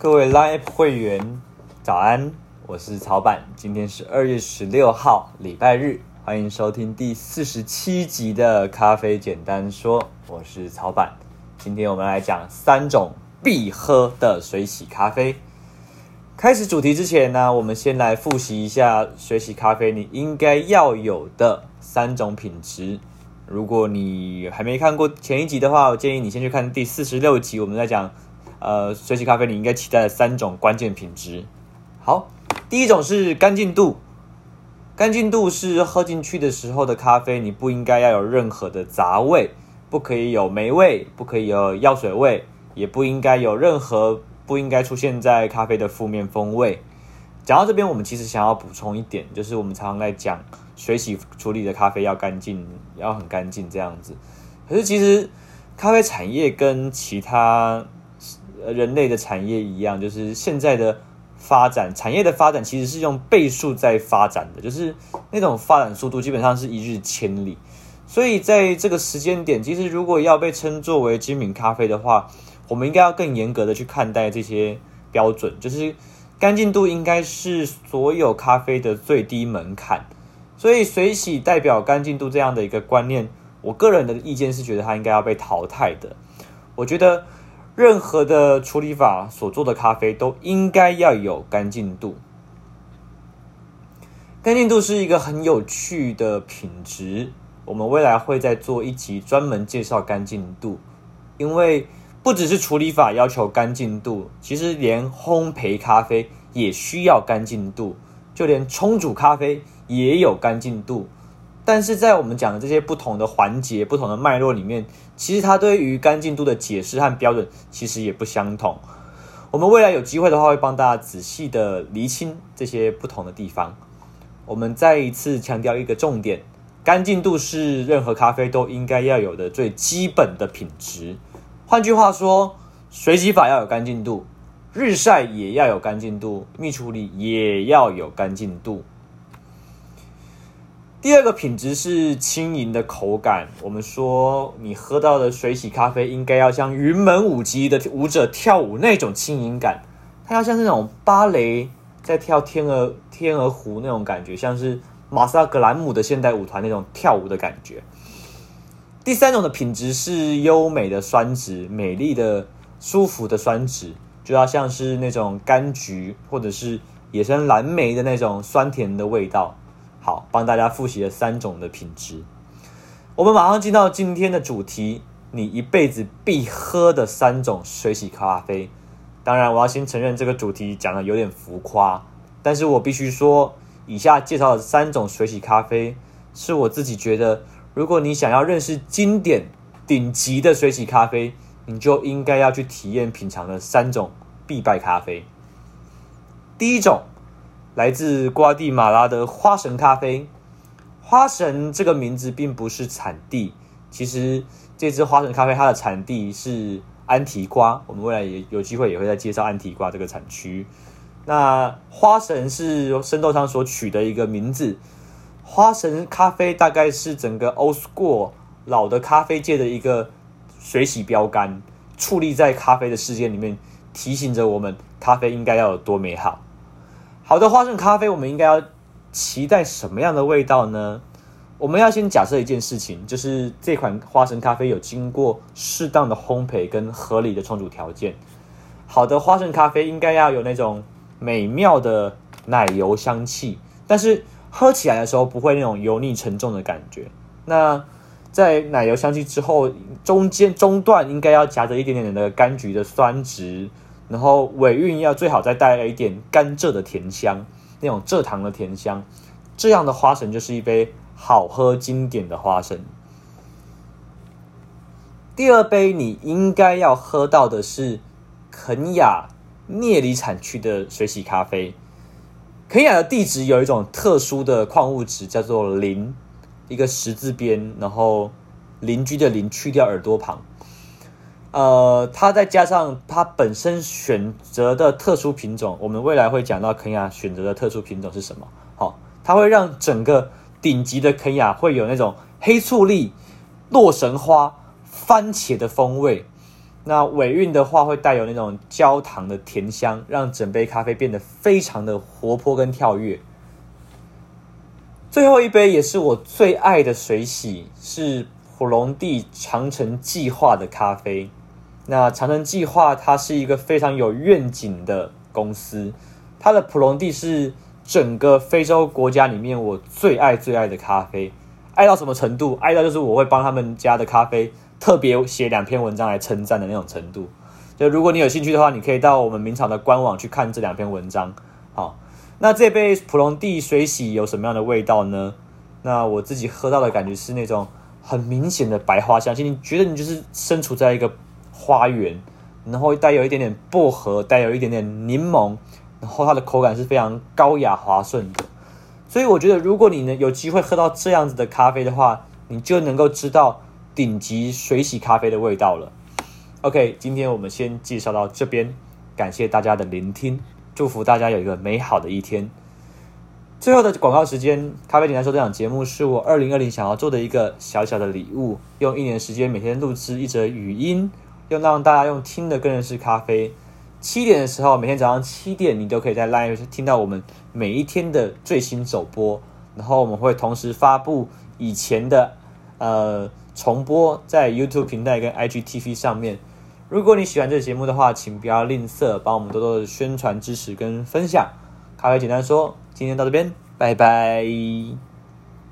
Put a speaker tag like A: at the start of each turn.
A: 各位 Line 会员，早安！我是曹板，今天是二月十六号，礼拜日，欢迎收听第四十七集的咖啡简单说。我是曹板，今天我们来讲三种必喝的水洗咖啡。开始主题之前呢，我们先来复习一下水洗咖啡你应该要有的三种品质。如果你还没看过前一集的话，我建议你先去看第四十六集，我们在讲。呃，水洗咖啡你应该期待的三种关键品质。好，第一种是干净度。干净度是喝进去的时候的咖啡，你不应该要有任何的杂味，不可以有霉味，不可以有药水味，也不应该有任何不应该出现在咖啡的负面风味。讲到这边，我们其实想要补充一点，就是我们常常在讲水洗处理的咖啡要干净，要很干净这样子。可是其实咖啡产业跟其他人类的产业一样，就是现在的发展，产业的发展其实是用倍数在发展的，就是那种发展速度基本上是一日千里。所以在这个时间点，其实如果要被称作为精品咖啡的话，我们应该要更严格的去看待这些标准，就是干净度应该是所有咖啡的最低门槛。所以水洗代表干净度这样的一个观念，我个人的意见是觉得它应该要被淘汰的。我觉得。任何的处理法所做的咖啡都应该要有干净度。干净度是一个很有趣的品质，我们未来会再做一集专门介绍干净度。因为不只是处理法要求干净度，其实连烘焙咖啡也需要干净度，就连冲煮咖啡也有干净度。但是在我们讲的这些不同的环节、不同的脉络里面，其实它对于干净度的解释和标准其实也不相同。我们未来有机会的话，会帮大家仔细的厘清这些不同的地方。我们再一次强调一个重点：干净度是任何咖啡都应该要有的最基本的品质。换句话说，水洗法要有干净度，日晒也要有干净度，蜜处理也要有干净度。第二个品质是轻盈的口感。我们说，你喝到的水洗咖啡应该要像云门舞集的舞者跳舞那种轻盈感，它要像那种芭蕾在跳天鹅天鹅湖那种感觉，像是马萨格兰姆的现代舞团那种跳舞的感觉。第三种的品质是优美的酸质，美丽的、舒服的酸质，就要像是那种柑橘或者是野生蓝莓的那种酸甜的味道。好，帮大家复习了三种的品质。我们马上进到今天的主题，你一辈子必喝的三种水洗咖啡。当然，我要先承认这个主题讲的有点浮夸，但是我必须说，以下介绍的三种水洗咖啡，是我自己觉得，如果你想要认识经典顶级的水洗咖啡，你就应该要去体验品尝的三种必败咖啡。第一种。来自瓜地马拉的花神咖啡，花神这个名字并不是产地，其实这支花神咖啡它的产地是安提瓜，我们未来也有机会也会再介绍安提瓜这个产区。那花神是生豆商所取的一个名字，花神咖啡大概是整个 Old School 老的咖啡界的一个水洗标杆，矗立在咖啡的世界里面，提醒着我们咖啡应该要有多美好。好的花生咖啡，我们应该要期待什么样的味道呢？我们要先假设一件事情，就是这款花生咖啡有经过适当的烘焙跟合理的冲煮条件。好的花生咖啡应该要有那种美妙的奶油香气，但是喝起来的时候不会那种油腻沉重的感觉。那在奶油香气之后，中间中段应该要夹着一点点的柑橘的酸值。然后尾韵要最好再带了一点甘蔗的甜香，那种蔗糖的甜香，这样的花神就是一杯好喝经典的花神。第二杯你应该要喝到的是肯亚涅里产区的水洗咖啡。肯亚的地质有一种特殊的矿物质，叫做磷，一个十字边，然后邻居的邻去掉耳朵旁。呃，它再加上它本身选择的特殊品种，我们未来会讲到肯亚选择的特殊品种是什么。好，它会让整个顶级的肯亚会有那种黑醋栗、洛神花、番茄的风味，那尾韵的话会带有那种焦糖的甜香，让整杯咖啡变得非常的活泼跟跳跃。最后一杯也是我最爱的水洗，是普隆蒂长城计划的咖啡。那长城计划它是一个非常有愿景的公司，它的普隆蒂是整个非洲国家里面我最爱最爱的咖啡，爱到什么程度？爱到就是我会帮他们家的咖啡特别写两篇文章来称赞的那种程度。就如果你有兴趣的话，你可以到我们明朝的官网去看这两篇文章。好，那这杯普隆蒂水洗有什么样的味道呢？那我自己喝到的感觉是那种很明显的白花香气，你觉得你就是身处在一个。花园，然后带有一点点薄荷，带有一点点柠檬，然后它的口感是非常高雅滑顺的。所以我觉得，如果你能有机会喝到这样子的咖啡的话，你就能够知道顶级水洗咖啡的味道了。OK，今天我们先介绍到这边，感谢大家的聆听，祝福大家有一个美好的一天。最后的广告时间，咖啡简单说这档节目是我二零二零想要做的一个小小的礼物，用一年时间每天录制一则语音。用让大家用听的更认识咖啡。七点的时候，每天早上七点，你都可以在 Live 听到我们每一天的最新走播。然后我们会同时发布以前的呃重播在 YouTube 平台跟 IGTV 上面。如果你喜欢这个节目的话，请不要吝啬，帮我们多多的宣传支持跟分享。咖啡简单说，今天到这边，拜拜。